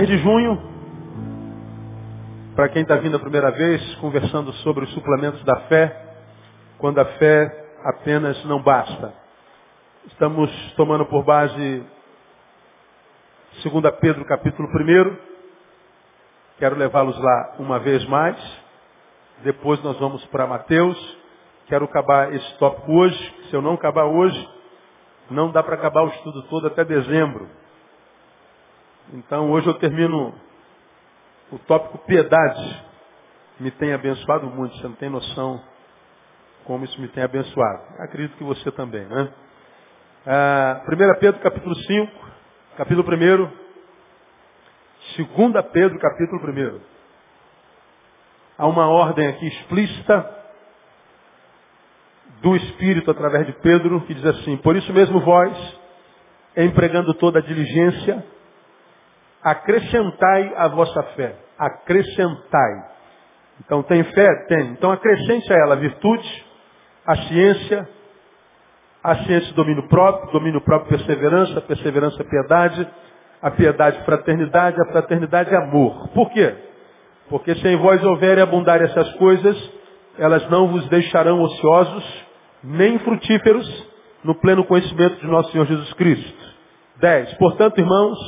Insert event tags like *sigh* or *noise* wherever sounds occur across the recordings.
desde junho, para quem está vindo a primeira vez, conversando sobre os suplementos da fé, quando a fé apenas não basta. Estamos tomando por base 2 Pedro capítulo 1. Quero levá-los lá uma vez mais. Depois nós vamos para Mateus. Quero acabar esse tópico hoje. Se eu não acabar hoje, não dá para acabar o estudo todo até dezembro. Então hoje eu termino o tópico piedade. Me tem abençoado muito, você não tem noção como isso me tem abençoado. Acredito que você também, né? Ah, 1 Pedro capítulo 5, capítulo 1. 2 Pedro capítulo 1. Há uma ordem aqui explícita do Espírito através de Pedro que diz assim, por isso mesmo vós, empregando toda a diligência, acrescentai a vossa fé. Acrescentai. Então tem fé? Tem. Então acrescente a ela a virtude, a ciência, a ciência domínio próprio, domínio próprio perseverança, perseverança piedade, a piedade fraternidade, a fraternidade amor. Por quê? Porque se em vós houver abundar essas coisas, elas não vos deixarão ociosos, nem frutíferos, no pleno conhecimento de nosso Senhor Jesus Cristo. 10. Portanto, irmãos,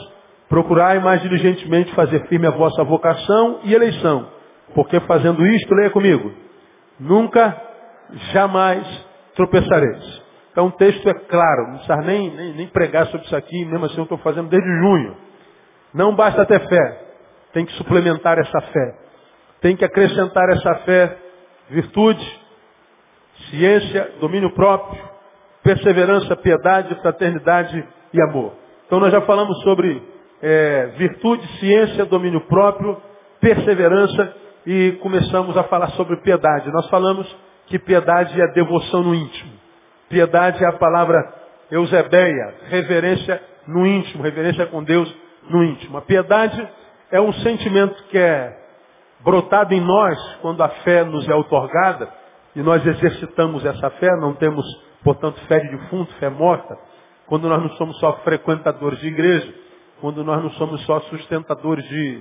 procurai mais diligentemente fazer firme a vossa vocação e eleição. Porque fazendo isto, leia comigo, nunca jamais tropeçareis. Então o texto é claro, não precisa nem, nem, nem pregar sobre isso aqui, mesmo assim eu estou fazendo desde junho. Não basta ter fé, tem que suplementar essa fé. Tem que acrescentar essa fé virtude, ciência, domínio próprio, perseverança, piedade, fraternidade e amor. Então nós já falamos sobre é, virtude, ciência, domínio próprio, perseverança e começamos a falar sobre piedade. Nós falamos que piedade é devoção no íntimo. Piedade é a palavra eusebeia, reverência no íntimo, reverência com Deus no íntimo. A piedade é um sentimento que é brotado em nós quando a fé nos é otorgada e nós exercitamos essa fé, não temos, portanto, fé de defunto, fé morta, quando nós não somos só frequentadores de igreja, quando nós não somos só sustentadores de,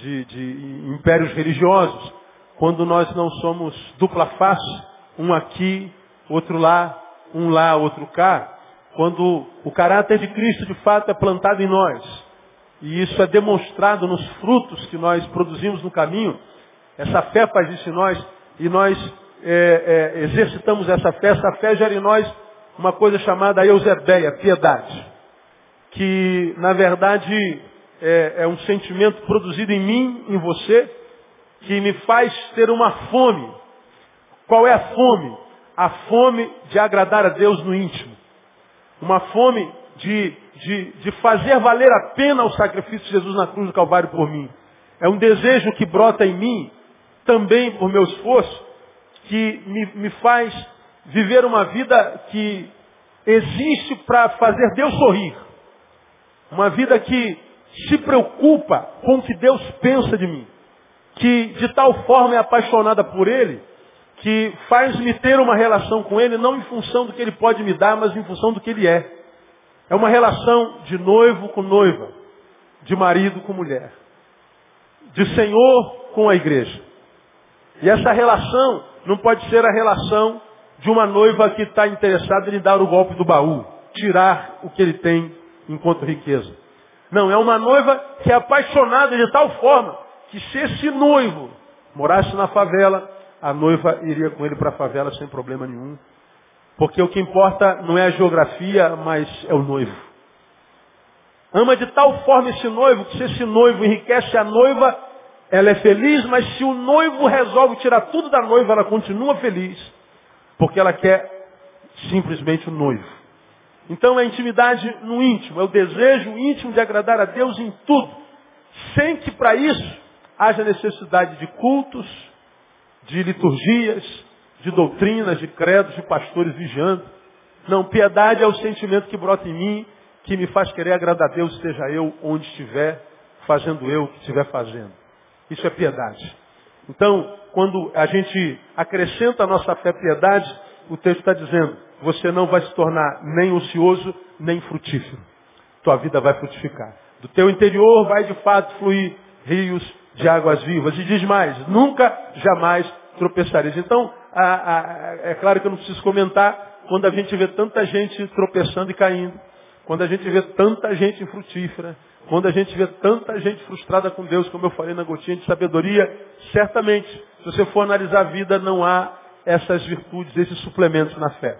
de, de impérios religiosos, quando nós não somos dupla face, um aqui, outro lá, um lá, outro cá, quando o caráter de Cristo de fato é plantado em nós, e isso é demonstrado nos frutos que nós produzimos no caminho, essa fé faz isso em nós, e nós é, é, exercitamos essa fé, essa fé gera em nós uma coisa chamada eusebeia, piedade, que na verdade é, é um sentimento produzido em mim, em você, que me faz ter uma fome qual é a fome? A fome de agradar a Deus no íntimo. Uma fome de, de, de fazer valer a pena o sacrifício de Jesus na cruz do Calvário por mim. É um desejo que brota em mim, também por meu esforço, que me, me faz viver uma vida que existe para fazer Deus sorrir. Uma vida que se preocupa com o que Deus pensa de mim. Que de tal forma é apaixonada por Ele, que faz-me ter uma relação com Ele não em função do que Ele pode me dar, mas em função do que Ele é. É uma relação de noivo com noiva, de marido com mulher, de Senhor com a igreja. E essa relação não pode ser a relação de uma noiva que está interessada em lhe dar o golpe do baú, tirar o que ele tem enquanto riqueza. Não, é uma noiva que é apaixonada de tal forma que se esse noivo morasse na favela, a noiva iria com ele para a favela sem problema nenhum. Porque o que importa não é a geografia, mas é o noivo. Ama de tal forma esse noivo que se esse noivo enriquece a noiva, ela é feliz, mas se o noivo resolve tirar tudo da noiva, ela continua feliz. Porque ela quer simplesmente o noivo. Então é intimidade no íntimo, é o desejo íntimo de agradar a Deus em tudo. Sem que para isso haja necessidade de cultos, de liturgias, de doutrinas, de credos, de pastores vigiando. Não, piedade é o sentimento que brota em mim, que me faz querer agradar a Deus, esteja eu onde estiver, fazendo eu o que estiver fazendo. Isso é piedade. Então, quando a gente acrescenta a nossa fé piedade, o texto está dizendo, você não vai se tornar nem ocioso, nem frutífero. Tua vida vai frutificar. Do teu interior vai de fato fluir rios de águas vivas. E diz mais, nunca, jamais tropeçareis. Então, a, a, é claro que eu não preciso comentar quando a gente vê tanta gente tropeçando e caindo, quando a gente vê tanta gente infrutífera, quando a gente vê tanta gente frustrada com Deus, como eu falei na gotinha de sabedoria, certamente, se você for analisar a vida, não há essas virtudes, esses suplementos na fé.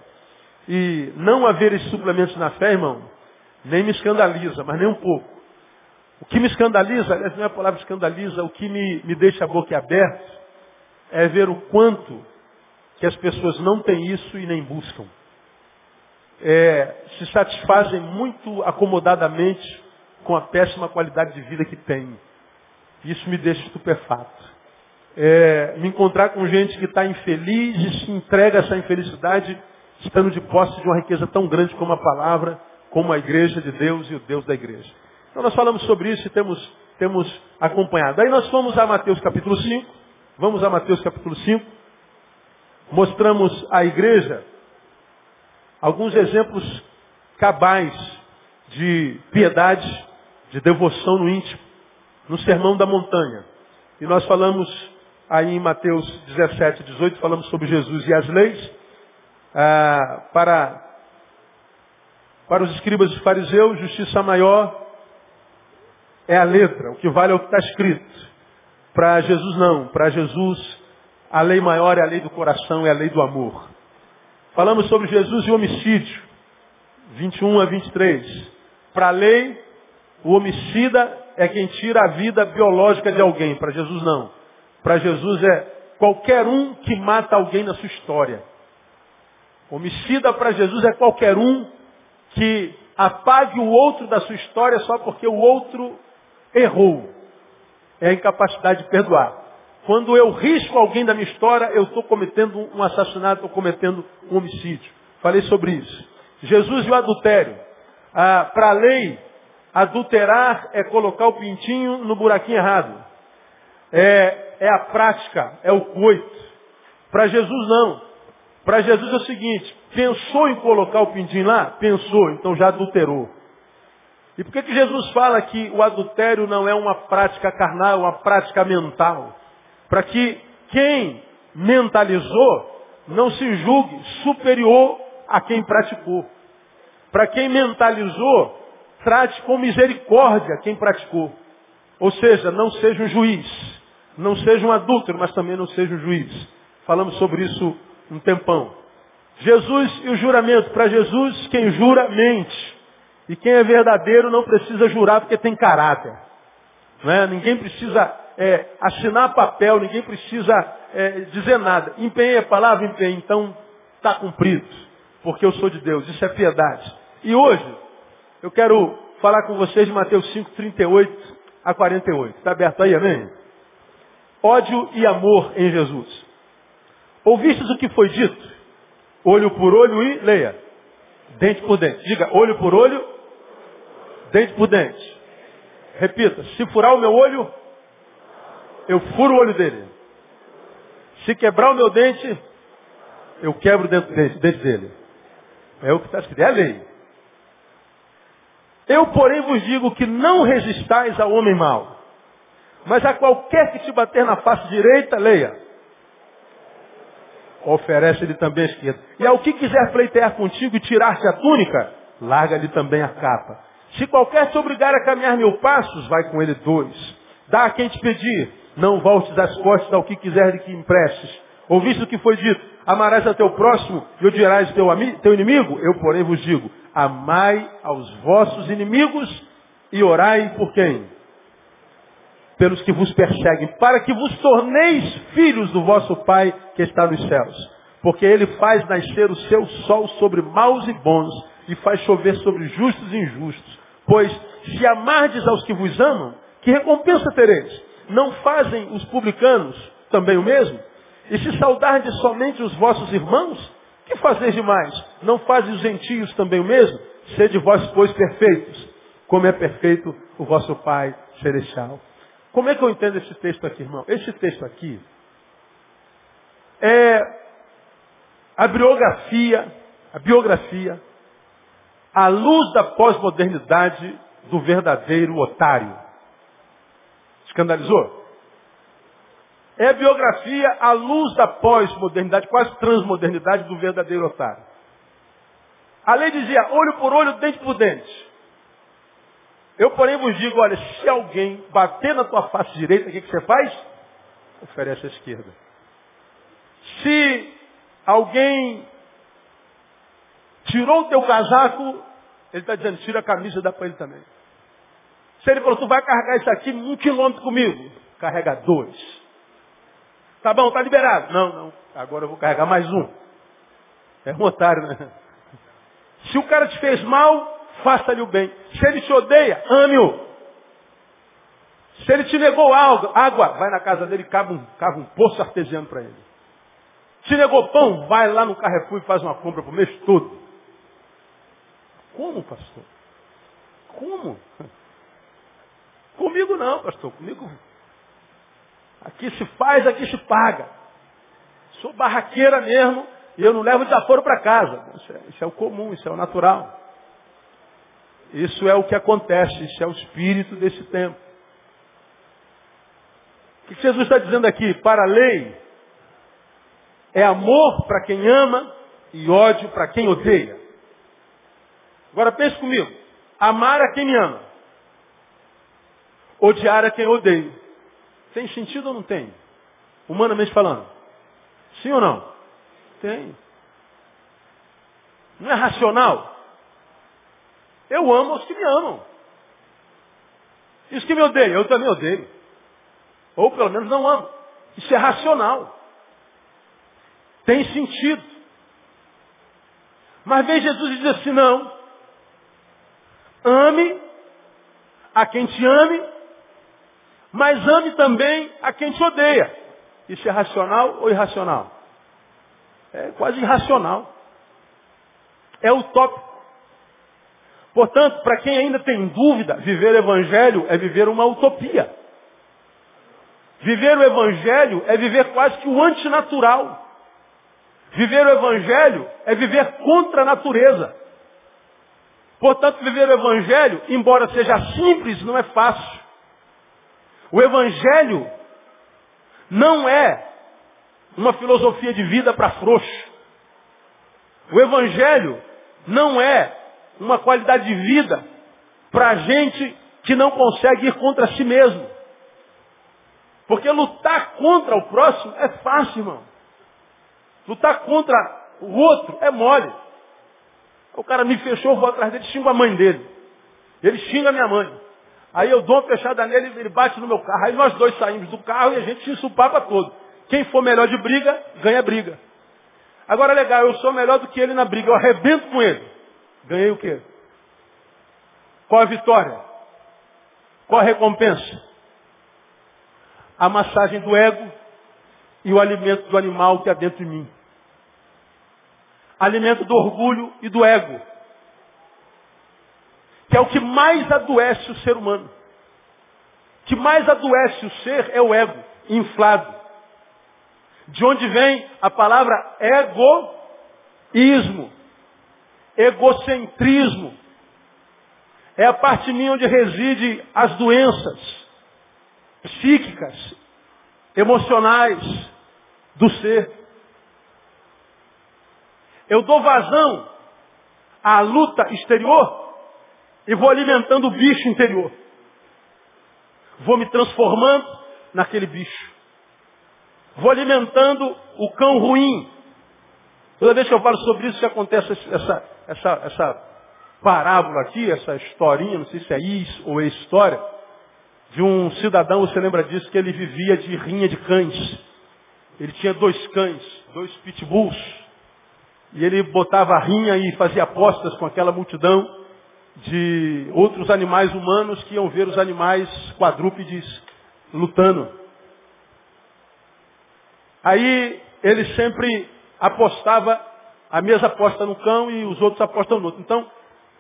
E não haver esses suplementos na fé, irmão, nem me escandaliza, mas nem um pouco. O que me escandaliza, aliás, não é a palavra escandaliza, o que me, me deixa a boca aberta é ver o quanto que as pessoas não têm isso e nem buscam. É, se satisfazem muito acomodadamente com a péssima qualidade de vida que têm. Isso me deixa estupefato. É, me encontrar com gente que está infeliz e se entrega a essa infelicidade estando de posse de uma riqueza tão grande como a palavra, como a igreja de Deus e o Deus da igreja. Então nós falamos sobre isso e temos, temos acompanhado. Aí nós fomos a Mateus capítulo 5, vamos a Mateus capítulo 5, mostramos à igreja alguns exemplos cabais de piedade, de devoção no íntimo, no sermão da montanha. E nós falamos aí em Mateus 17, 18, falamos sobre Jesus e as leis. Ah, para, para os escribas e fariseus, justiça maior é a letra, o que vale é o que está escrito. Para Jesus não, para Jesus a lei maior é a lei do coração, é a lei do amor. Falamos sobre Jesus e homicídio, 21 a 23. Para a lei, o homicida é quem tira a vida biológica de alguém, para Jesus não. Para Jesus é qualquer um que mata alguém na sua história. Homicida para Jesus é qualquer um que apague o outro da sua história só porque o outro errou. É a incapacidade de perdoar. Quando eu risco alguém da minha história, eu estou cometendo um assassinato, estou cometendo um homicídio. Falei sobre isso. Jesus e o adultério. Ah, para a lei, adulterar é colocar o pintinho no buraquinho errado. É, é a prática, é o coito. Para Jesus não. Para Jesus é o seguinte, pensou em colocar o pintinho lá? Pensou, então já adulterou. E por que, que Jesus fala que o adultério não é uma prática carnal, é uma prática mental? Para que quem mentalizou não se julgue superior a quem praticou. Para quem mentalizou, trate com misericórdia quem praticou. Ou seja, não seja um juiz. Não seja um adúltero, mas também não seja um juiz. Falamos sobre isso um tempão. Jesus e o juramento. Para Jesus, quem jura, mente. E quem é verdadeiro não precisa jurar porque tem caráter. Não é? Ninguém precisa é, assinar papel, ninguém precisa é, dizer nada. Empenhei a palavra, empenhei. Então, está cumprido. Porque eu sou de Deus. Isso é piedade. E hoje, eu quero falar com vocês de Mateus 5, 38 a 48. Está aberto aí, amém? Ódio e amor em Jesus. Ouvistes o que foi dito? Olho por olho e leia. Dente por dente. Diga, olho por olho, dente por dente. Repita, se furar o meu olho, eu furo o olho dele. Se quebrar o meu dente, eu quebro o dente dele. É o que está escrito, é a lei. Eu, porém, vos digo que não resistais ao homem mau. Mas a qualquer que te bater na face direita, leia. Oferece-lhe também a esquerda. E ao que quiser pleitear contigo e tirar-te a túnica, larga-lhe também a capa. Se qualquer te obrigar a caminhar mil passos, vai com ele dois. Dá a quem te pedir. Não voltes as costas ao que quiser de que emprestes. Ouviste o que foi dito? Amarás a teu próximo e odiarás teu, teu inimigo? Eu, porém, vos digo, amai aos vossos inimigos e orai por quem? Pelos que vos perseguem, para que vos torneis filhos do vosso Pai que está nos céus. Porque ele faz nascer o seu sol sobre maus e bons e faz chover sobre justos e injustos. Pois se amardes aos que vos amam, que recompensa tereis? Não fazem os publicanos também o mesmo? E se saudardes somente os vossos irmãos, que fazeis demais? Não fazem os gentios também o mesmo? Sede vós, pois, perfeitos, como é perfeito o vosso Pai Celestial. Como é que eu entendo esse texto aqui, irmão? Esse texto aqui é a biografia, a biografia, à luz da pós-modernidade do verdadeiro otário. Escandalizou? É a biografia à luz da pós-modernidade, quase transmodernidade do verdadeiro otário. A lei dizia olho por olho, dente por dente. Eu, porém, vos digo, olha, se alguém bater na tua face direita, o que, que você faz? Oferece a esquerda. Se alguém tirou o teu casaco, ele está dizendo, tira a camisa e dá para ele também. Se ele falou, tu vai carregar isso aqui um quilômetro comigo, carrega dois. Tá bom, tá liberado. Não, não. Agora eu vou carregar mais um. É um otário, né? Se o cara te fez mal, faça-lhe o bem. Se ele te odeia, ame-o. Se ele te negou algo, água, vai na casa dele e cava um, cava um poço artesiano para ele. Te negou pão, vai lá no Carrefour e faz uma compra para o mês todo. Como, pastor? Como? *laughs* Comigo não, pastor. Comigo. Aqui se faz, aqui se paga. Sou barraqueira mesmo e eu não levo desaforo para casa. Isso é, isso é o comum, isso é o natural. Isso é o que acontece, isso é o espírito desse tempo. O que Jesus está dizendo aqui? Para a lei, é amor para quem ama e ódio para quem odeia. Agora pense comigo. Amar a quem me ama. Odiar a quem odeia. Tem sentido ou não tem? Humanamente falando. Sim ou não? Tem. Não é racional? Eu amo os que me amam. E os que me odeiam, eu também odeio. Ou pelo menos não amo. Isso é racional. Tem sentido. Mas vem Jesus e diz assim, não. Ame a quem te ame, mas ame também a quem te odeia. Isso é racional ou irracional? É quase irracional. É utópico. Portanto, para quem ainda tem dúvida, viver o Evangelho é viver uma utopia. Viver o Evangelho é viver quase que o antinatural. Viver o Evangelho é viver contra a natureza. Portanto, viver o Evangelho, embora seja simples, não é fácil. O Evangelho não é uma filosofia de vida para frouxo. O Evangelho não é uma qualidade de vida para gente que não consegue ir contra si mesmo. Porque lutar contra o próximo é fácil, irmão. Lutar contra o outro é mole. O cara me fechou, eu vou atrás dele, xingo a mãe dele. Ele xinga a minha mãe. Aí eu dou uma fechada nele, ele bate no meu carro. Aí nós dois saímos do carro e a gente se ensupava todo. Quem for melhor de briga, ganha briga. Agora legal, eu sou melhor do que ele na briga, eu arrebento com ele. Ganhei o quê? Qual a vitória? Qual a recompensa? A massagem do ego e o alimento do animal que há dentro de mim. Alimento do orgulho e do ego. Que é o que mais adoece o ser humano. O que mais adoece o ser é o ego, inflado. De onde vem a palavra egoísmo egocentrismo. É a parte minha onde reside as doenças psíquicas, emocionais do ser. Eu dou vazão à luta exterior e vou alimentando o bicho interior. Vou me transformando naquele bicho. Vou alimentando o cão ruim. Toda vez que eu falo sobre isso, que acontece essa, essa, essa parábola aqui, essa historinha, não sei se é isso ou é história, de um cidadão, você lembra disso, que ele vivia de rinha de cães. Ele tinha dois cães, dois pitbulls. E ele botava a rinha e fazia apostas com aquela multidão de outros animais humanos que iam ver os animais quadrúpedes lutando. Aí ele sempre apostava a mesa aposta no cão e os outros apostam no outro. Então,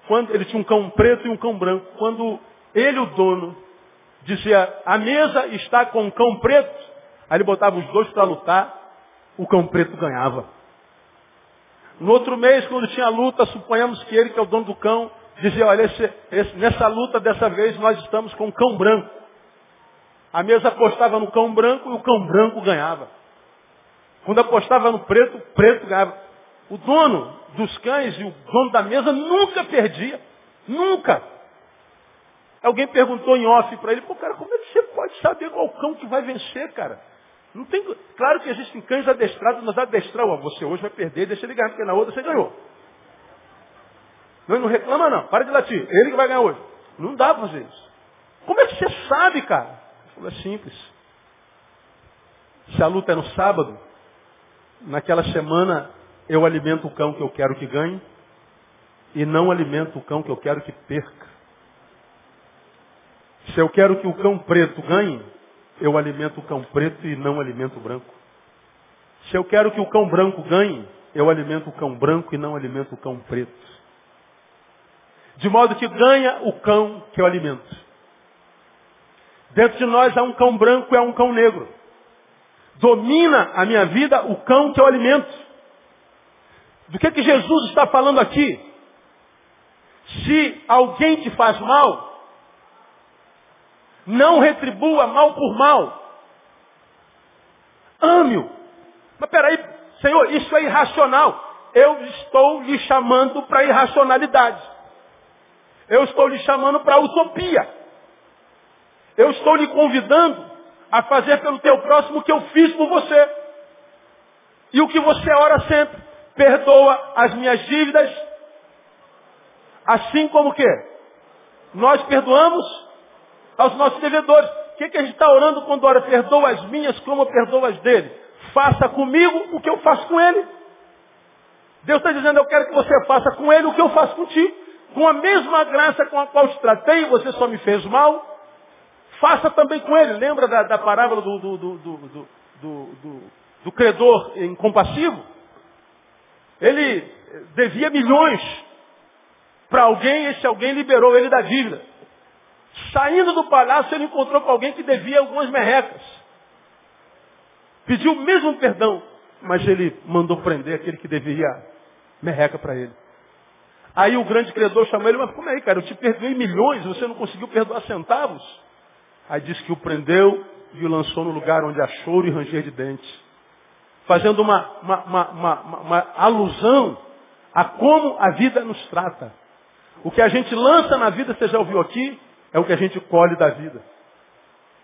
quando ele tinha um cão preto e um cão branco, quando ele, o dono, dizia, a mesa está com um cão preto, aí ele botava os dois para lutar, o cão preto ganhava. No outro mês, quando tinha luta, suponhamos que ele, que é o dono do cão, Dizia, olha, esse, esse, nessa luta dessa vez nós estamos com um cão branco. A mesa apostava no cão branco e o cão branco ganhava. Quando apostava no preto, o preto ganhava. O dono dos cães e o dono da mesa nunca perdia. Nunca. Alguém perguntou em off para ele, pô, cara, como é que você pode saber qual cão que vai vencer, cara? Não tem, claro que existem cães adestrados, mas adestrar, ó, você hoje vai perder, deixa ele ganhar, porque na outra você ganhou. Não, não reclama não, para de latir, ele que vai ganhar hoje. Não dá para fazer isso. Como é que você sabe, cara? É simples. Se a luta é no sábado, naquela semana eu alimento o cão que eu quero que ganhe e não alimento o cão que eu quero que perca. Se eu quero que o cão preto ganhe, eu alimento o cão preto e não alimento o branco. Se eu quero que o cão branco ganhe, eu alimento o cão branco e não alimento o cão preto. De modo que ganha o cão que eu alimento. Dentro de nós há um cão branco e há um cão negro. Domina a minha vida o cão que eu alimento. Do que, que Jesus está falando aqui? Se alguém te faz mal, não retribua mal por mal. Ame-o. Mas peraí, Senhor, isso é irracional. Eu estou lhe chamando para irracionalidade. Eu estou lhe chamando para utopia. Eu estou lhe convidando a fazer pelo teu próximo o que eu fiz por você. E o que você ora sempre. Perdoa as minhas dívidas. Assim como que? Nós perdoamos aos nossos devedores. O que, que a gente está orando quando ora? Perdoa as minhas como eu as dele. Faça comigo o que eu faço com ele. Deus está dizendo, eu quero que você faça com ele o que eu faço contigo. Com a mesma graça com a qual te tratei, você só me fez mal. Faça também com ele. Lembra da, da parábola do, do, do, do, do credor incompassivo? Ele devia milhões para alguém, esse alguém liberou ele da dívida. Saindo do palácio, ele encontrou com alguém que devia algumas merrecas. Pediu o mesmo perdão, mas ele mandou prender aquele que devia merreca para ele. Aí o grande credor chamou ele, mas como é aí, cara? Eu te perdoei milhões, você não conseguiu perdoar centavos? Aí disse que o prendeu e o lançou no lugar onde há choro e ranger de dentes. Fazendo uma, uma, uma, uma alusão a como a vida nos trata. O que a gente lança na vida, você já ouviu aqui, é o que a gente colhe da vida.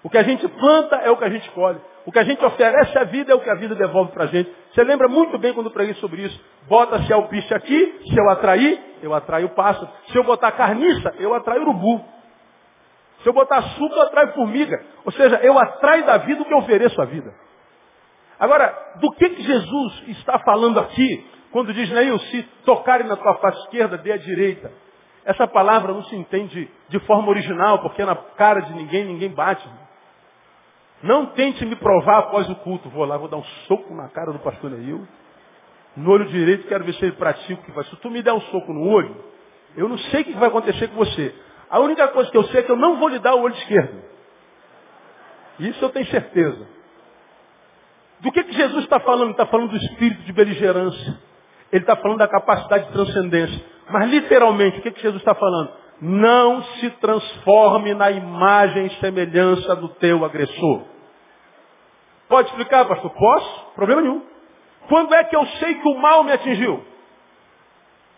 O que a gente planta é o que a gente colhe. O que a gente oferece à vida é o que a vida devolve para a gente. Você lembra muito bem quando eu preguei sobre isso. Bota-se alpiste aqui, se eu atrair, eu atraio o pássaro. Se eu botar carniça, eu atraio urubu. Se eu botar açúcar, eu atraio formiga. Ou seja, eu atraio da vida o que eu ofereço à vida. Agora, do que, que Jesus está falando aqui, quando diz, Neil, se tocarem na tua face esquerda, dê a direita. Essa palavra não se entende de forma original, porque na cara de ninguém, ninguém bate. Não tente me provar após o culto. Vou lá, vou dar um soco na cara do pastor Neil. No olho direito, quero ver se ele pratica o que faz. Se tu me der um soco no olho, eu não sei o que vai acontecer com você. A única coisa que eu sei é que eu não vou lhe dar o olho esquerdo. Isso eu tenho certeza. Do que, que Jesus está falando? Está falando do espírito de beligerância. Ele está falando da capacidade de transcendência. Mas literalmente, o que, que Jesus está falando? Não se transforme na imagem e semelhança do teu agressor. Pode explicar, pastor? Posso? Problema nenhum. Quando é que eu sei que o mal me atingiu?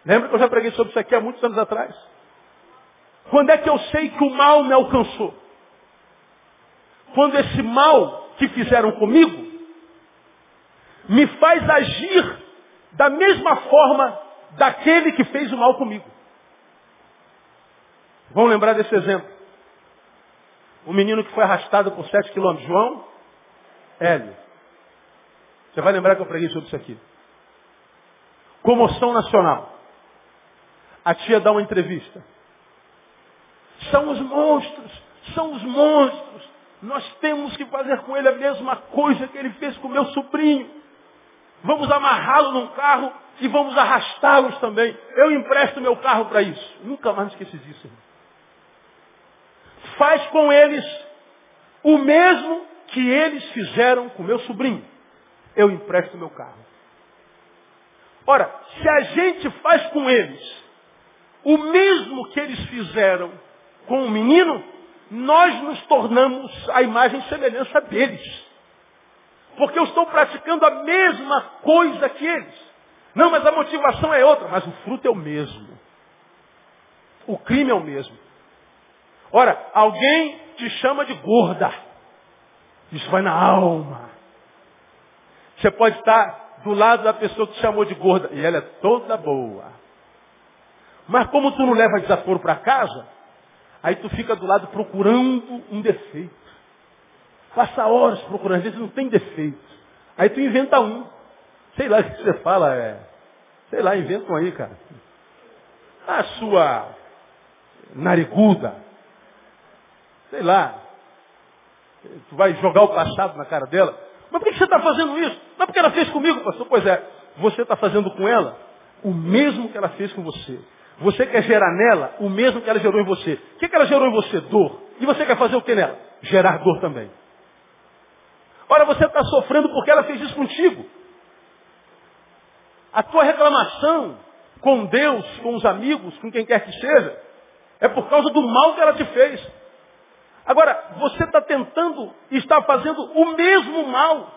Lembra que eu já preguei sobre isso aqui há muitos anos atrás? Quando é que eu sei que o mal me alcançou? Quando esse mal que fizeram comigo me faz agir da mesma forma daquele que fez o mal comigo. Vamos lembrar desse exemplo. O menino que foi arrastado por sete quilômetros. João Hélio. Você vai lembrar que eu preguei sobre isso aqui. Comoção nacional. A tia dá uma entrevista. São os monstros, são os monstros. Nós temos que fazer com ele a mesma coisa que ele fez com meu sobrinho. Vamos amarrá-lo num carro e vamos arrastá-los também. Eu empresto meu carro para isso. Nunca mais esqueci disso. Irmão. Faz com eles o mesmo que eles fizeram com meu sobrinho. Eu empresto meu carro. Ora, se a gente faz com eles o mesmo que eles fizeram com o menino, nós nos tornamos a imagem e semelhança deles. Porque eu estou praticando a mesma coisa que eles. Não, mas a motivação é outra, mas o fruto é o mesmo. O crime é o mesmo. Ora, alguém te chama de gorda. Isso vai na alma. Você pode estar do lado da pessoa que te chamou de gorda e ela é toda boa. Mas como tu não leva desaforo para casa, aí tu fica do lado procurando um defeito. Passa horas procurando, às vezes não tem defeito. Aí tu inventa um. Sei lá o que você fala, é. Sei lá, inventa um aí, cara. A sua nariguda. Sei lá. Tu vai jogar o passado na cara dela. Mas por que você está fazendo isso? Não é porque ela fez comigo, pastor. Pois é, você está fazendo com ela o mesmo que ela fez com você. Você quer gerar nela o mesmo que ela gerou em você. O que, que ela gerou em você? Dor. E você quer fazer o que nela? Gerar dor também. Ora, você está sofrendo porque ela fez isso contigo. A tua reclamação com Deus, com os amigos, com quem quer que seja, é por causa do mal que ela te fez. Agora, você está tentando e está fazendo o mesmo mal.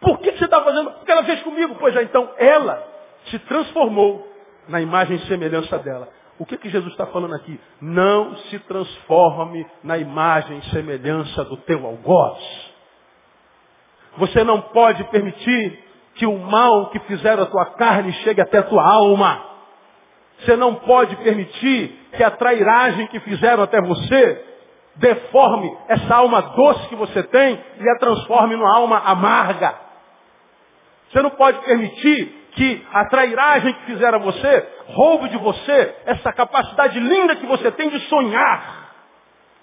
Por que você está fazendo? Porque ela fez comigo. Pois é, então ela se transformou na imagem e semelhança dela. O que, que Jesus está falando aqui? Não se transforme na imagem e semelhança do teu algoz. Você não pode permitir que o mal que fizeram a tua carne chegue até a tua alma. Você não pode permitir que a trairagem que fizeram até você deforme essa alma doce que você tem e a transforme numa alma amarga. Você não pode permitir que a trairagem que fizeram a você roube de você essa capacidade linda que você tem de sonhar.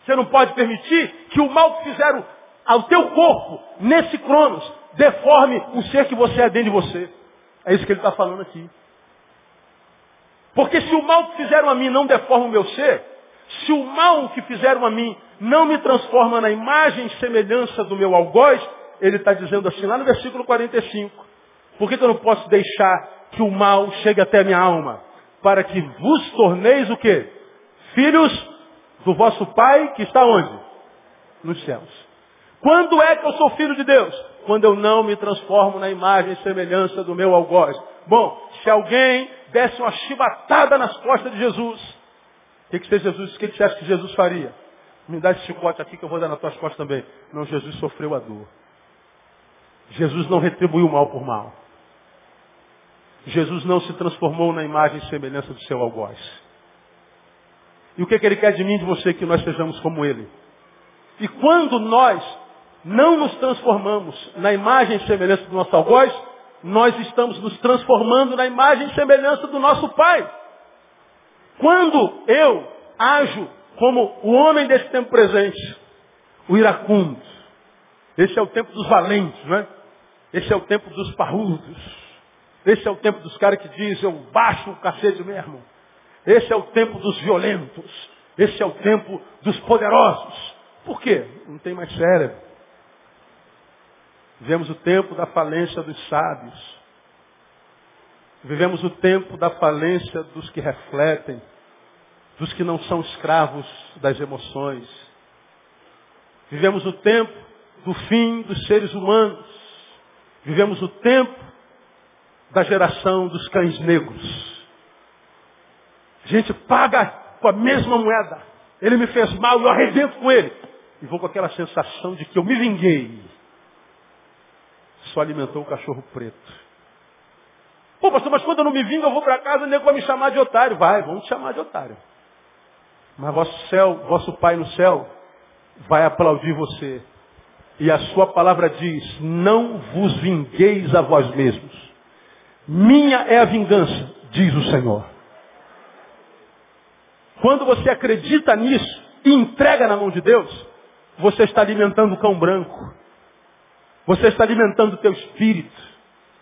Você não pode permitir que o mal que fizeram ao teu corpo, nesse cronos, deforme o ser que você é dentro de você. É isso que ele está falando aqui. Porque se o mal que fizeram a mim não deforma o meu ser, se o mal que fizeram a mim não me transforma na imagem e semelhança do meu algoz, ele está dizendo assim lá no versículo 45. Por que, que eu não posso deixar que o mal chegue até a minha alma? Para que vos torneis o quê? Filhos do vosso Pai que está onde? Nos céus. Quando é que eu sou filho de Deus? Quando eu não me transformo na imagem e semelhança do meu algoz. Bom, se alguém desse uma chibatada nas costas de Jesus. O que, que, Jesus, que, que você que Jesus faria? Me dá esse chicote aqui que eu vou dar nas tuas costas também. Não, Jesus sofreu a dor. Jesus não retribuiu mal por mal. Jesus não se transformou na imagem e semelhança do seu algoz. E o que, que ele quer de mim e de você? Que nós sejamos como ele. E quando nós não nos transformamos na imagem e semelhança do nosso algoz, nós estamos nos transformando na imagem e semelhança do nosso Pai. Quando eu ajo como o homem desse tempo presente, o iracundo, esse é o tempo dos valentes, não é? Esse é o tempo dos parrudos. Esse é o tempo dos caras que dizem, eu baixo o cacete mesmo. Esse é o tempo dos violentos. Esse é o tempo dos poderosos. Por quê? Não tem mais cérebro. Vivemos o tempo da falência dos sábios. Vivemos o tempo da falência dos que refletem, dos que não são escravos das emoções. Vivemos o tempo do fim dos seres humanos. Vivemos o tempo da geração dos cães negros. A gente paga com a mesma moeda. Ele me fez mal eu arrebento com ele. E vou com aquela sensação de que eu me vinguei só alimentou o cachorro preto. Pô, pastor, mas quando eu não me vingo, eu vou para casa, o nego vai me chamar de otário. Vai, vão te chamar de otário. Mas vosso céu, vosso Pai no céu, vai aplaudir você. E a sua palavra diz, não vos vingueis a vós mesmos. Minha é a vingança, diz o Senhor. Quando você acredita nisso e entrega na mão de Deus, você está alimentando o cão branco. Você está alimentando o teu espírito.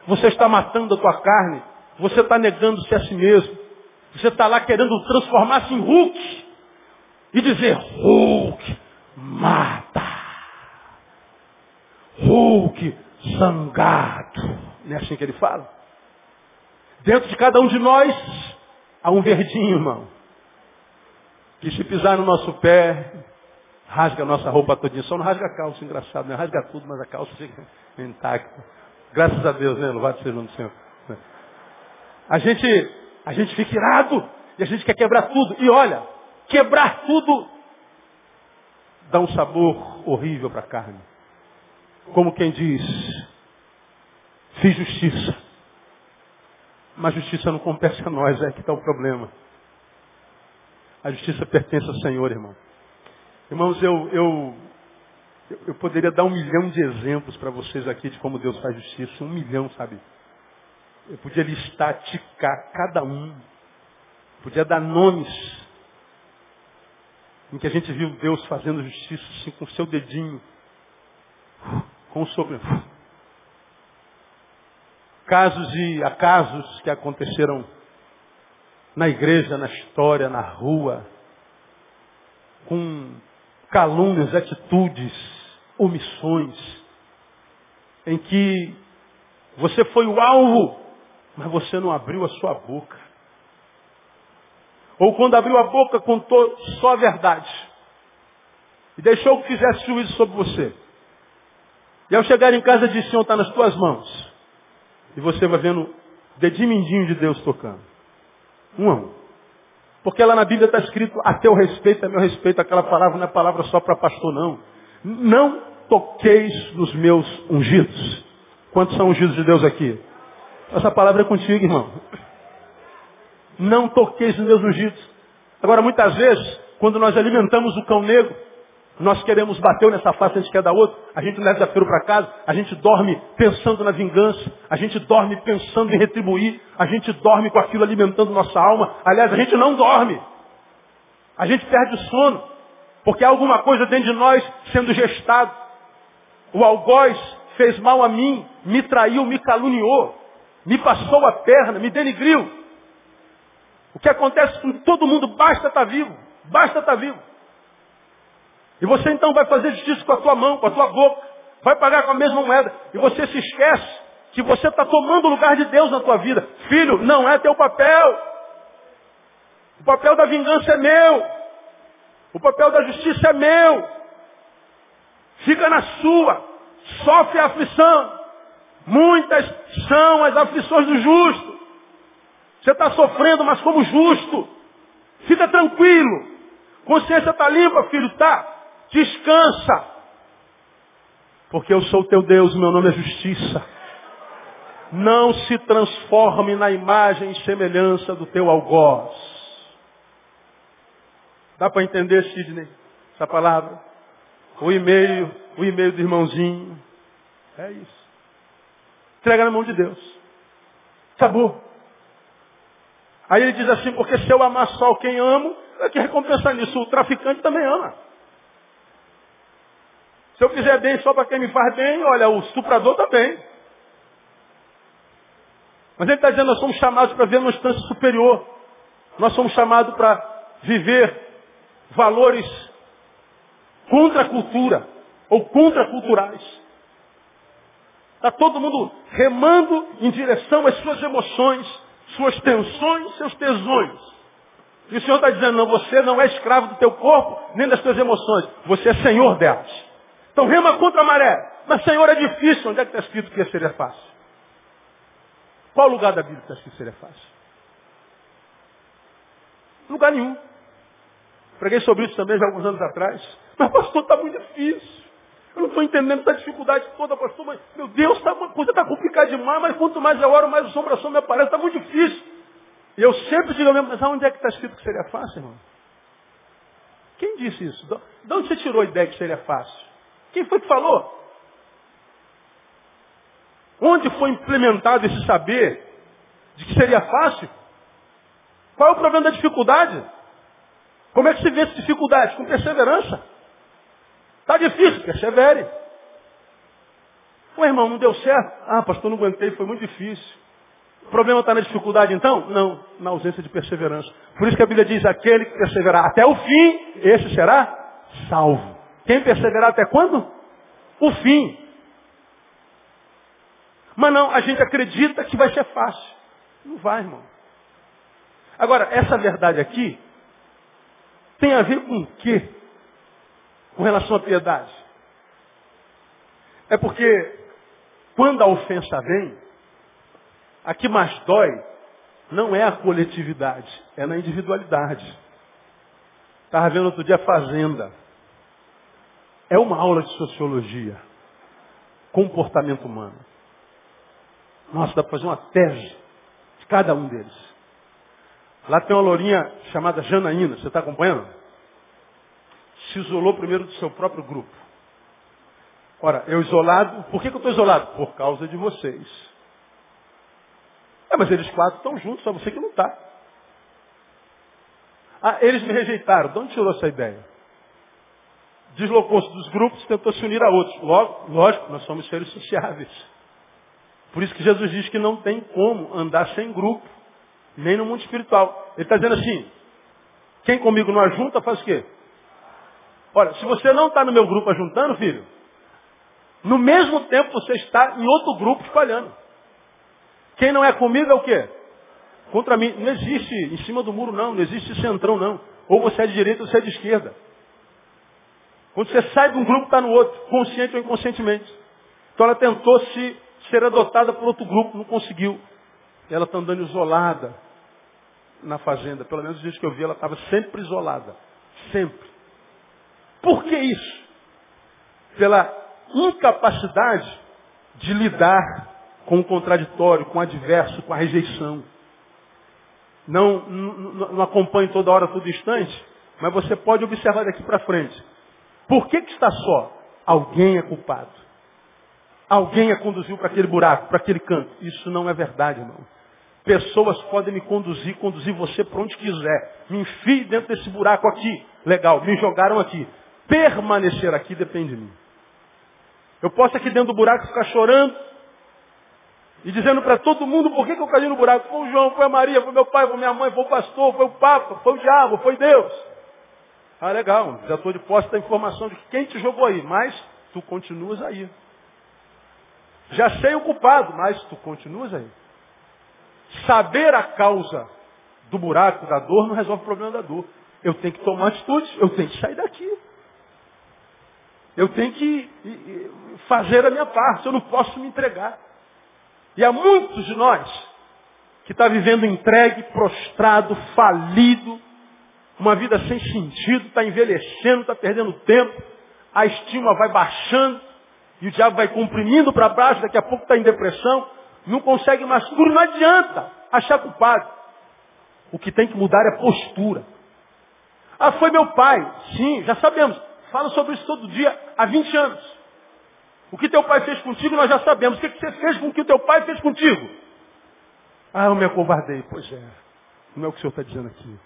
Você está matando a tua carne. Você está negando-se a si mesmo. Você está lá querendo transformar-se em Hulk. E dizer, Hulk, mata. Hulk, zangado. Não é assim que ele fala? Dentro de cada um de nós Há um verdinho, irmão. Que se pisar no nosso pé, rasga a nossa roupa todinha. Só não rasga a calça, engraçado, né? Rasga tudo, mas a calça fica *laughs* intacta. Graças a Deus, né? Louvado seja o nome do Senhor. A gente, a gente fica irado e a gente quer quebrar tudo. E olha, quebrar tudo dá um sabor horrível para a carne. Como quem diz, fiz justiça. Mas justiça não compete a nós, é que está o problema. A justiça pertence ao Senhor, irmão. Irmãos, eu, eu, eu poderia dar um milhão de exemplos para vocês aqui de como Deus faz justiça. Um milhão, sabe? Eu podia listar, ticar cada um. Podia dar nomes em que a gente viu Deus fazendo justiça assim com o seu dedinho, com o sobre. Casos e acasos que aconteceram na igreja, na história, na rua, com calúnias, atitudes, omissões, em que você foi o alvo, mas você não abriu a sua boca. Ou quando abriu a boca, contou só a verdade. E deixou que fizesse juízo sobre você. E ao chegar em casa, disse, Senhor, está nas tuas mãos. E você vai vendo dedinho mindinho de Deus tocando. Um a um. Porque lá na Bíblia está escrito, a teu respeito, a meu respeito, aquela palavra não é palavra só para pastor, não. Não toqueis nos meus ungidos. Quantos são ungidos de Deus aqui? Essa palavra é contigo, irmão. Não toqueis nos meus ungidos. Agora, muitas vezes, quando nós alimentamos o cão negro, nós queremos bater nessa face, a gente quer dar outro, a gente leva desafio para casa, a gente dorme pensando na vingança, a gente dorme pensando em retribuir, a gente dorme com aquilo alimentando nossa alma. Aliás, a gente não dorme. A gente perde o sono, porque há alguma coisa dentro de nós sendo gestado. O algoz fez mal a mim, me traiu, me caluniou, me passou a perna, me denigriu. O que acontece com todo mundo, basta estar tá vivo, basta estar tá vivo. E você então vai fazer justiça com a tua mão, com a tua boca. Vai pagar com a mesma moeda. E você se esquece que você está tomando o lugar de Deus na tua vida. Filho, não é teu papel. O papel da vingança é meu. O papel da justiça é meu. Fica na sua. Sofre a aflição. Muitas são as aflições do justo. Você está sofrendo, mas como justo. Fica tranquilo. Consciência está limpa, filho, tá? Descansa. Porque eu sou teu Deus, meu nome é justiça. Não se transforme na imagem e semelhança do teu algoz. Dá para entender, Sidney, essa palavra? O e-mail, o e-mail do irmãozinho. É isso. Entrega na mão de Deus. Acabou. Aí ele diz assim, porque se eu amar só quem amo, é que recompensar nisso. O traficante também ama. Se eu fizer bem só para quem me faz bem, olha, o estuprador também. Mas ele está dizendo, nós somos chamados para ver uma instância superior. Nós somos chamados para viver valores contra a cultura ou contraculturais. Está todo mundo remando em direção às suas emoções, suas tensões, seus tesões. E o Senhor está dizendo, não, você não é escravo do teu corpo, nem das tuas emoções. Você é senhor delas. Então rema contra a maré. Mas Senhor, é difícil. Onde é que está escrito que seria fácil? Qual lugar da Bíblia está escrito que seria fácil? Lugar nenhum. Preguei sobre isso também já alguns anos atrás. Mas pastor, está muito difícil. Eu não estou entendendo essa dificuldade toda, pastor. Mas, meu Deus, tá, uma coisa está complicada demais, mas quanto mais eu oro, mais o assombração me aparece. Está muito difícil. E eu sempre digo mesmo, mas onde é que está escrito que seria fácil, irmão? Quem disse isso? De onde você tirou a ideia que seria fácil? Quem foi que falou? Onde foi implementado esse saber de que seria fácil? Qual é o problema da dificuldade? Como é que se vence dificuldade? Com perseverança. Está difícil, persevere. O irmão, não deu certo? Ah, pastor, não aguentei, foi muito difícil. O problema está na dificuldade então? Não, na ausência de perseverança. Por isso que a Bíblia diz, aquele que perseverar até o fim, esse será salvo. Quem perseverar até quando? O fim. Mas não, a gente acredita que vai ser fácil. Não vai, irmão. Agora, essa verdade aqui tem a ver com o quê? Com relação à piedade. É porque quando a ofensa vem, a que mais dói não é a coletividade, é na individualidade. Estava vendo outro dia a Fazenda. É uma aula de sociologia. Comportamento humano. Nossa, dá para fazer uma tese de cada um deles. Lá tem uma lourinha chamada Janaína, você está acompanhando? Se isolou primeiro do seu próprio grupo. Ora, eu isolado, por que, que eu estou isolado? Por causa de vocês. É, mas eles quatro estão juntos, só você que não está. Ah, eles me rejeitaram. De onde tirou essa ideia? Deslocou-se dos grupos, tentou se unir a outros. Logo, lógico, nós somos seres sociáveis. Por isso que Jesus diz que não tem como andar sem grupo, nem no mundo espiritual. Ele está dizendo assim, quem comigo não ajunta, faz o quê? Olha, se você não está no meu grupo ajuntando, filho, no mesmo tempo você está em outro grupo espalhando. Quem não é comigo é o quê? Contra mim. Não existe em cima do muro, não. Não existe centrão, não. Ou você é de direita ou você é de esquerda. Quando você sai de um grupo, está no outro, consciente ou inconscientemente. Então ela tentou se ser adotada por outro grupo, não conseguiu. Ela está andando isolada na fazenda. Pelo menos os dias que eu vi, ela estava sempre isolada. Sempre. Por que isso? Pela incapacidade de lidar com o contraditório, com o adverso, com a rejeição. Não, não, não acompanhe toda hora, todo instante, mas você pode observar daqui para frente. Por que, que está só? Alguém é culpado. Alguém a conduziu para aquele buraco, para aquele canto. Isso não é verdade, irmão. Pessoas podem me conduzir, conduzir você para onde quiser. Me enfie dentro desse buraco aqui. Legal, me jogaram aqui. Permanecer aqui depende de mim. Eu posso aqui dentro do buraco ficar chorando e dizendo para todo mundo por que, que eu caí no buraco. Foi o João, foi a Maria, foi meu pai, foi minha mãe, foi o pastor, foi o Papa, foi o diabo, foi Deus. Ah, legal, já estou de posse da informação de quem te jogou aí, mas tu continuas aí. Já sei o culpado, mas tu continuas aí. Saber a causa do buraco, da dor, não resolve o problema da dor. Eu tenho que tomar atitude, eu tenho que sair daqui. Eu tenho que fazer a minha parte, eu não posso me entregar. E há muitos de nós que está vivendo entregue, prostrado, falido, uma vida sem sentido, está envelhecendo, está perdendo tempo, a estima vai baixando, e o diabo vai comprimindo para baixo, daqui a pouco está em depressão, não consegue mais tudo, não adianta achar culpado. O que tem que mudar é postura. Ah, foi meu pai. Sim, já sabemos. Fala sobre isso todo dia há 20 anos. O que teu pai fez contigo nós já sabemos. O que você fez com o que teu pai fez contigo? Ah, eu me acovardei. Pois é. Não é o que o senhor está dizendo aqui.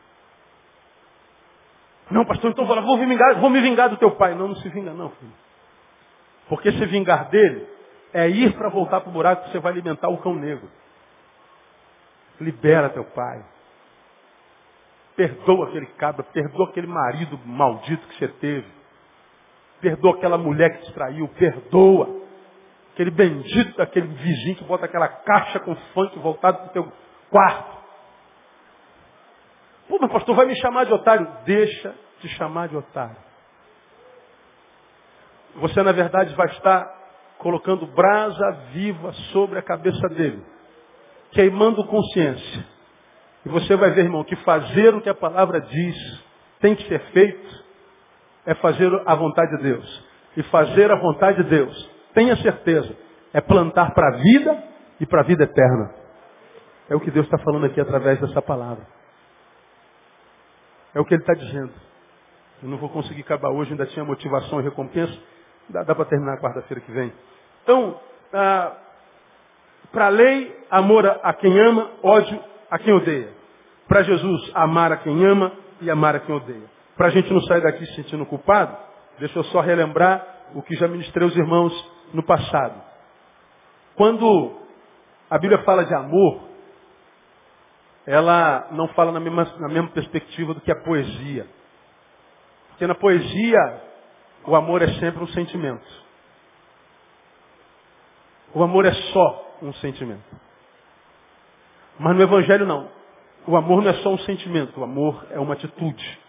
Não, pastor, então vou, vou, me vingar, vou me vingar do teu pai. Não, não se vinga não, filho. Porque se vingar dele é ir para voltar para o buraco que você vai alimentar o cão negro. Libera teu pai. Perdoa aquele cabra, perdoa aquele marido maldito que você teve. Perdoa aquela mulher que te traiu, perdoa. Aquele bendito daquele vizinho que bota aquela caixa com funk voltado para o teu quarto. Pô, mas pastor, vai me chamar de otário? Deixa de chamar de otário. Você, na verdade, vai estar colocando brasa viva sobre a cabeça dele, queimando consciência. E você vai ver, irmão, que fazer o que a palavra diz tem que ser feito é fazer a vontade de Deus. E fazer a vontade de Deus, tenha certeza, é plantar para a vida e para a vida eterna. É o que Deus está falando aqui através dessa palavra. É o que Ele está dizendo. Eu não vou conseguir acabar hoje, ainda tinha motivação e recompensa. Dá, dá para terminar quarta-feira que vem. Então, ah, para a lei, amor a quem ama, ódio a quem odeia. Para Jesus, amar a quem ama e amar a quem odeia. Para a gente não sair daqui se sentindo culpado, deixa eu só relembrar o que já ministrei aos irmãos no passado. Quando a Bíblia fala de amor, ela não fala na mesma, na mesma perspectiva do que a poesia. Porque na poesia, o amor é sempre um sentimento. O amor é só um sentimento. Mas no Evangelho não. O amor não é só um sentimento, o amor é uma atitude.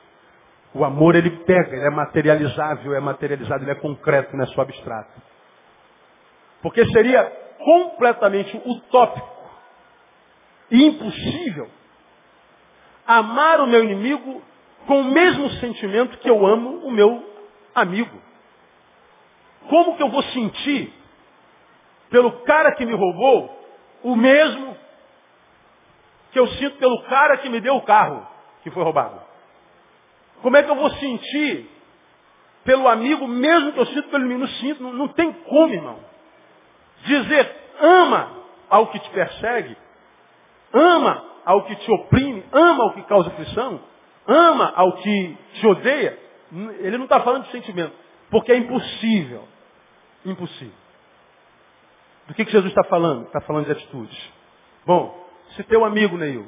O amor ele pega, ele é materializável, é materializado, ele é concreto, não é só abstrato. Porque seria completamente utópico impossível amar o meu inimigo com o mesmo sentimento que eu amo o meu amigo. Como que eu vou sentir pelo cara que me roubou o mesmo que eu sinto pelo cara que me deu o carro que foi roubado? Como é que eu vou sentir pelo amigo mesmo que eu sinto pelo? Não sinto, não, não tem como, irmão. Dizer ama ao que te persegue, ama ao que te oprime, ama ao que causa aflição, ama ao que te odeia, ele não está falando de sentimento, porque é impossível. Impossível. Do que, que Jesus está falando? Está falando de atitudes. Bom, se teu amigo, Neil,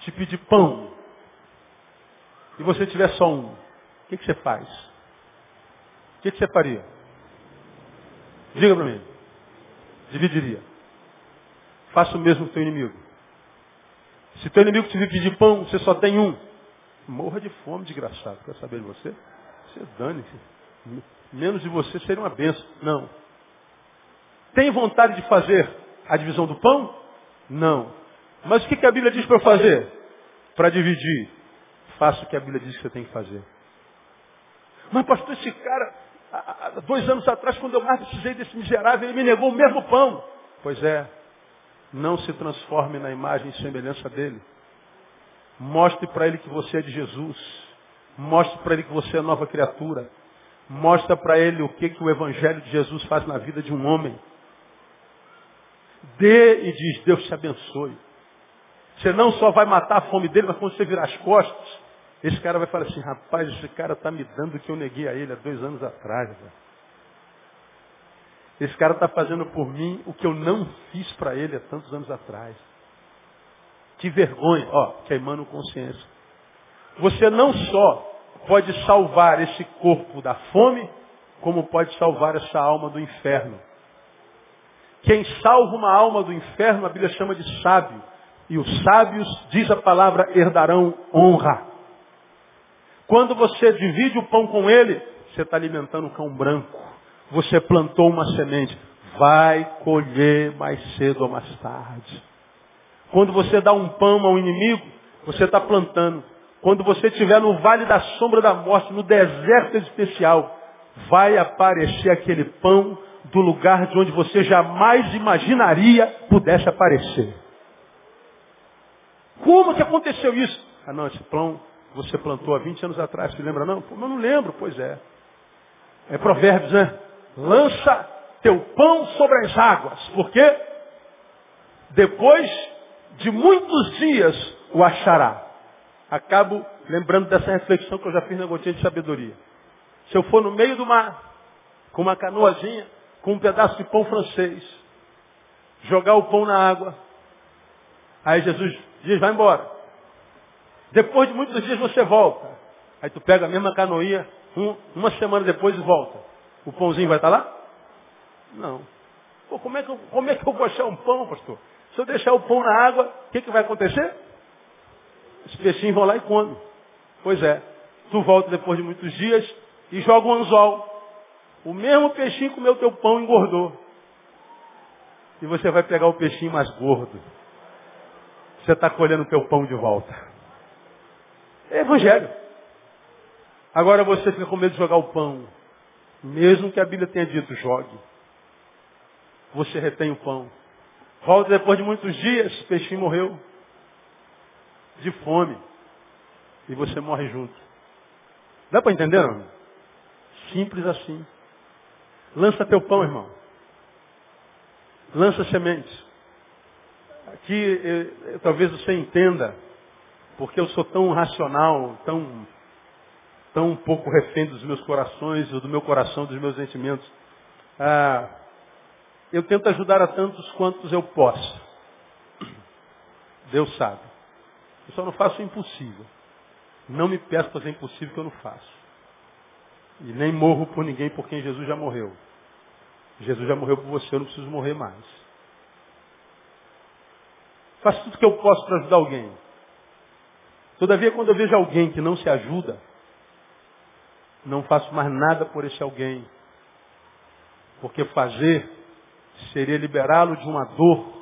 te pedir pão, e você tiver só um, o que, que você faz? O que, que você faria? Diga para mim. Dividiria. Faça o mesmo com teu inimigo. Se teu inimigo te pedir pão, você só tem um. Morra de fome, desgraçado. Quer saber de você? Você dane-se. Menos de você seria uma benção. Não. Tem vontade de fazer a divisão do pão? Não. Mas o que a Bíblia diz para eu fazer? Para dividir. Faça o que a Bíblia diz que você tem que fazer. Mas pastor, esse cara, há dois anos atrás, quando eu mais precisei desse miserável, ele me negou o mesmo pão. Pois é. Não se transforme na imagem e semelhança dele. Mostre para ele que você é de Jesus. Mostre para ele que você é nova criatura. Mostre para ele o que, que o Evangelho de Jesus faz na vida de um homem. Dê e diz, Deus te abençoe. Você não só vai matar a fome dele, mas quando você virar as costas, esse cara vai falar assim, rapaz, esse cara está me dando o que eu neguei a ele há dois anos atrás. Esse cara está fazendo por mim o que eu não fiz para ele há tantos anos atrás. Que vergonha, ó, queimando consciência. Você não só pode salvar esse corpo da fome, como pode salvar essa alma do inferno. Quem salva uma alma do inferno, a Bíblia chama de sábio. E os sábios, diz a palavra, herdarão honra. Quando você divide o pão com ele, você está alimentando o cão branco. Você plantou uma semente. Vai colher mais cedo ou mais tarde. Quando você dá um pão ao inimigo, você está plantando. Quando você estiver no vale da sombra da morte, no deserto especial, vai aparecer aquele pão do lugar de onde você jamais imaginaria pudesse aparecer. Como que aconteceu isso? Ah não, esse pão você plantou há 20 anos atrás, se lembra não? Mas não lembro, pois é. É provérbios, né? Lança teu pão sobre as águas, porque depois de muitos dias o achará. Acabo lembrando dessa reflexão que eu já fiz na gotinha de sabedoria. Se eu for no meio do mar, com uma canoazinha, com um pedaço de pão francês, jogar o pão na água, aí Jesus diz, vai embora. Depois de muitos dias você volta. Aí tu pega a mesma canoinha, um, uma semana depois e volta. O pãozinho vai estar lá? Não. Pô, como, é que eu, como é que eu vou achar um pão, pastor? Se eu deixar o pão na água, o que, que vai acontecer? Os peixinhos vão lá e comem. Pois é. Tu volta depois de muitos dias e joga um anzol. O mesmo peixinho comeu teu pão e engordou. E você vai pegar o peixinho mais gordo. Você está colhendo teu pão de volta. É evangelho. Agora você fica com medo de jogar o pão. Mesmo que a Bíblia tenha dito, jogue. Você retém o pão. Volta depois de muitos dias, o peixinho morreu. De fome. E você morre junto. Dá para entender, não? Simples assim. Lança teu pão, irmão. Lança sementes. Aqui eh, eh, talvez você entenda, porque eu sou tão racional, tão tão pouco refém dos meus corações, do meu coração, dos meus sentimentos. Ah, eu tento ajudar a tantos quantos eu posso. Deus sabe. Eu só não faço o impossível. Não me peço fazer impossível que eu não faço. E nem morro por ninguém por quem Jesus já morreu. Jesus já morreu por você, eu não preciso morrer mais. Faço tudo que eu posso para ajudar alguém. Todavia, quando eu vejo alguém que não se ajuda, não faço mais nada por esse alguém. Porque fazer seria liberá-lo de uma dor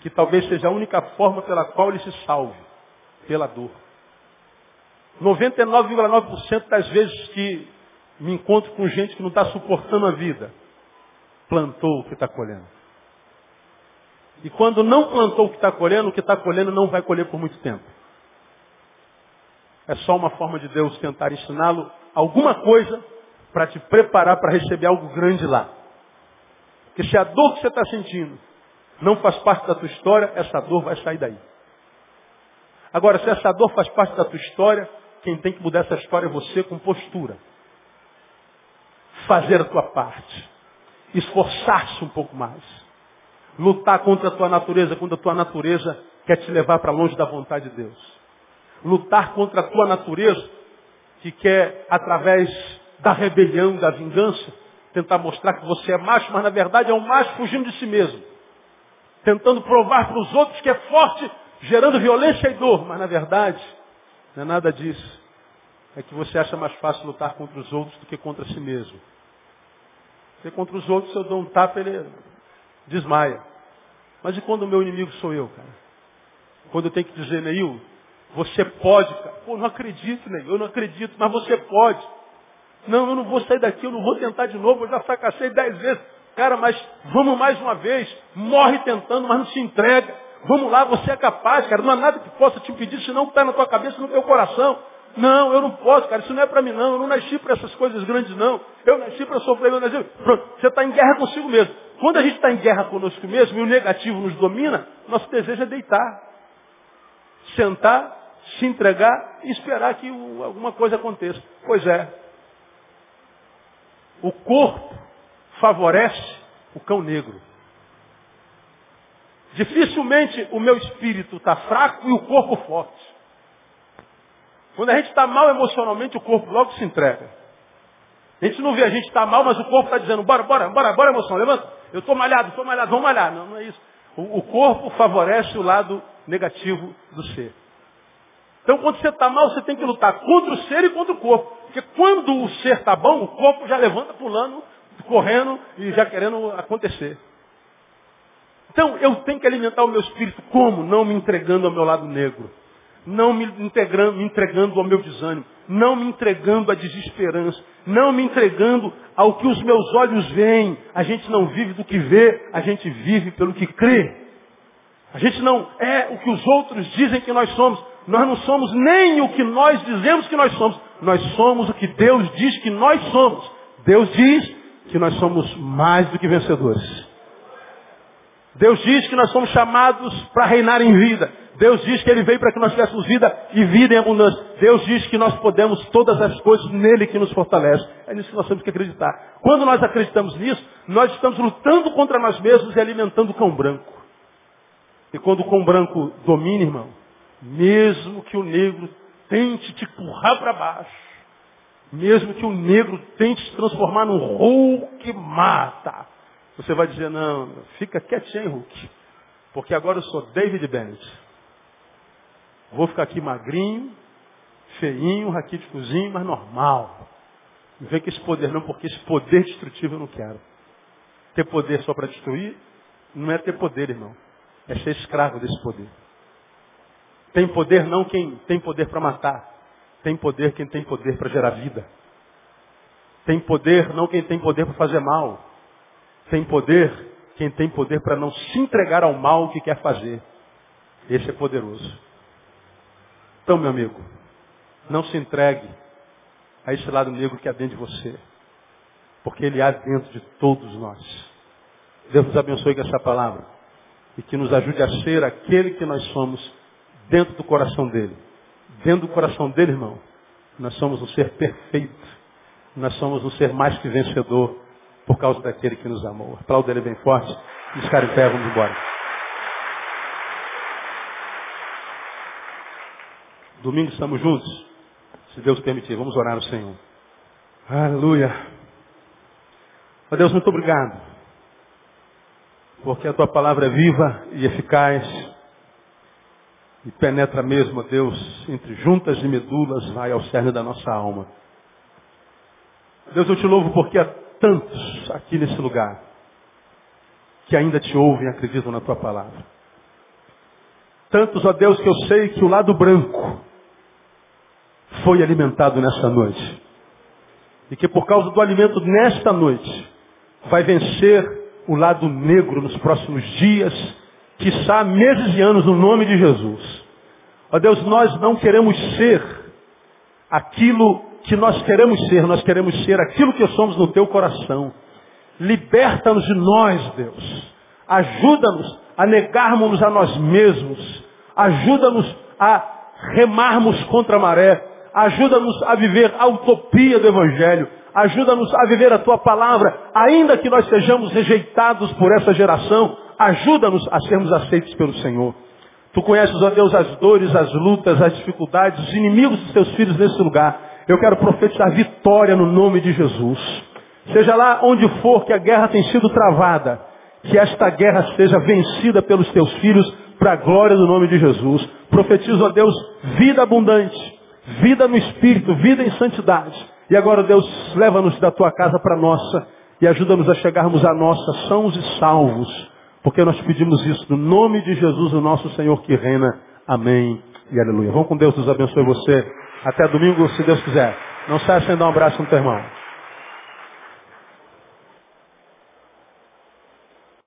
que talvez seja a única forma pela qual ele se salve, pela dor. 99,9% das vezes que me encontro com gente que não está suportando a vida, plantou o que está colhendo. E quando não plantou o que está colhendo, o que está colhendo não vai colher por muito tempo. É só uma forma de Deus tentar ensiná-lo alguma coisa para te preparar para receber algo grande lá. Porque se a dor que você está sentindo não faz parte da tua história, essa dor vai sair daí. Agora, se essa dor faz parte da tua história, quem tem que mudar essa história é você com postura. Fazer a tua parte. Esforçar-se um pouco mais. Lutar contra a tua natureza, quando a tua natureza quer te levar para longe da vontade de Deus. Lutar contra a tua natureza, que quer, através da rebelião, da vingança, tentar mostrar que você é macho, mas na verdade é um macho fugindo de si mesmo. Tentando provar para os outros que é forte, gerando violência e dor, mas na verdade não é nada disso. É que você acha mais fácil lutar contra os outros do que contra si mesmo. Porque contra os outros, eu dou um tapa, ele desmaia. Mas e quando o meu inimigo sou eu, cara? Quando eu tenho que dizer, Neil, você pode, cara. Pô, não acredito, Neil, eu não acredito, mas você pode. Não, eu não vou sair daqui, eu não vou tentar de novo, eu já fracassei dez vezes. Cara, mas vamos mais uma vez. Morre tentando, mas não se entrega. Vamos lá, você é capaz, cara. Não há nada que possa te impedir, senão está na tua cabeça no teu coração. Não, eu não posso, cara. Isso não é para mim, não. Eu não nasci para essas coisas grandes, não. Eu nasci para sofrer, eu nasci. Pronto, você está em guerra consigo mesmo. Quando a gente está em guerra conosco mesmo e o negativo nos domina, nosso desejo é deitar. Sentar, se entregar e esperar que alguma coisa aconteça. Pois é. O corpo favorece o cão negro. Dificilmente o meu espírito está fraco e o corpo forte. Quando a gente está mal emocionalmente, o corpo logo se entrega. A gente não vê a gente está mal, mas o corpo está dizendo, bora, bora, bora, bora emoção, levanta. Eu estou malhado, estou malhado, vamos malhar. Não, não é isso. O, o corpo favorece o lado negativo do ser. Então quando você está mal, você tem que lutar contra o ser e contra o corpo. Porque quando o ser está bom, o corpo já levanta pulando, correndo e já querendo acontecer. Então eu tenho que alimentar o meu espírito como? Não me entregando ao meu lado negro não me entregando, me entregando ao meu desânimo, não me entregando à desesperança, não me entregando ao que os meus olhos veem. A gente não vive do que vê, a gente vive pelo que crê. A gente não é o que os outros dizem que nós somos. Nós não somos nem o que nós dizemos que nós somos. Nós somos o que Deus diz que nós somos. Deus diz que nós somos mais do que vencedores. Deus diz que nós somos chamados para reinar em vida. Deus diz que Ele veio para que nós tivéssemos vida e vida em abundância. Deus diz que nós podemos todas as coisas nele que nos fortalece. É nisso que nós temos que acreditar. Quando nós acreditamos nisso, nós estamos lutando contra nós mesmos e alimentando o cão branco. E quando o cão branco domina, irmão, mesmo que o negro tente te empurrar para baixo, mesmo que o negro tente se transformar num Hulk mata, você vai dizer, não, fica quietinho, Hulk. Porque agora eu sou David Bennett. Vou ficar aqui magrinho, feinho, raquíticozinho, mas normal. Não vem com esse poder não, porque esse poder destrutivo eu não quero. Ter poder só para destruir não é ter poder, irmão. É ser escravo desse poder. Tem poder não quem tem poder para matar. Tem poder quem tem poder para gerar vida. Tem poder não quem tem poder para fazer mal. Tem poder quem tem poder para não se entregar ao mal que quer fazer. Esse é poderoso. Então, meu amigo, não se entregue a esse lado negro que há dentro de você. Porque ele há dentro de todos nós. Deus nos abençoe com essa palavra. E que nos ajude a ser aquele que nós somos dentro do coração dele. Dentro do coração dele, irmão, nós somos um ser perfeito. Nós somos um ser mais que vencedor por causa daquele que nos amou. Aplauda ele bem forte. Os caras pé, vamos embora. Domingo estamos juntos? Se Deus permitir, vamos orar ao Senhor. Aleluia. Ó Deus, muito obrigado. Porque a tua palavra é viva e eficaz e penetra mesmo, Deus, entre juntas e medulas, vai ao cerne da nossa alma. Deus, eu te louvo porque há tantos aqui nesse lugar que ainda te ouvem e acreditam na tua palavra. Tantos, ó Deus, que eu sei que o lado branco foi alimentado nessa noite. E que por causa do alimento nesta noite, vai vencer o lado negro nos próximos dias, quiçá meses e anos, no nome de Jesus. Ó Deus, nós não queremos ser aquilo que nós queremos ser, nós queremos ser aquilo que somos no teu coração. Liberta-nos de nós, Deus. Ajuda-nos a negarmos a nós mesmos. Ajuda-nos a remarmos contra a maré. Ajuda-nos a viver a utopia do Evangelho. Ajuda-nos a viver a tua palavra, ainda que nós sejamos rejeitados por essa geração. Ajuda-nos a sermos aceitos pelo Senhor. Tu conheces, ó Deus, as dores, as lutas, as dificuldades, os inimigos dos teus filhos nesse lugar. Eu quero profetizar vitória no nome de Jesus. Seja lá onde for que a guerra tem sido travada, que esta guerra seja vencida pelos teus filhos para a glória do nome de Jesus. Profetizo a Deus vida abundante, vida no Espírito, vida em santidade. E agora, Deus, leva-nos da tua casa para a nossa e ajuda-nos a chegarmos à nossa sãos e salvos, porque nós pedimos isso no nome de Jesus, o nosso Senhor que reina. Amém e aleluia. Vamos com Deus, Deus abençoe você. Até domingo, se Deus quiser. Não saia sem dar um abraço no teu irmão.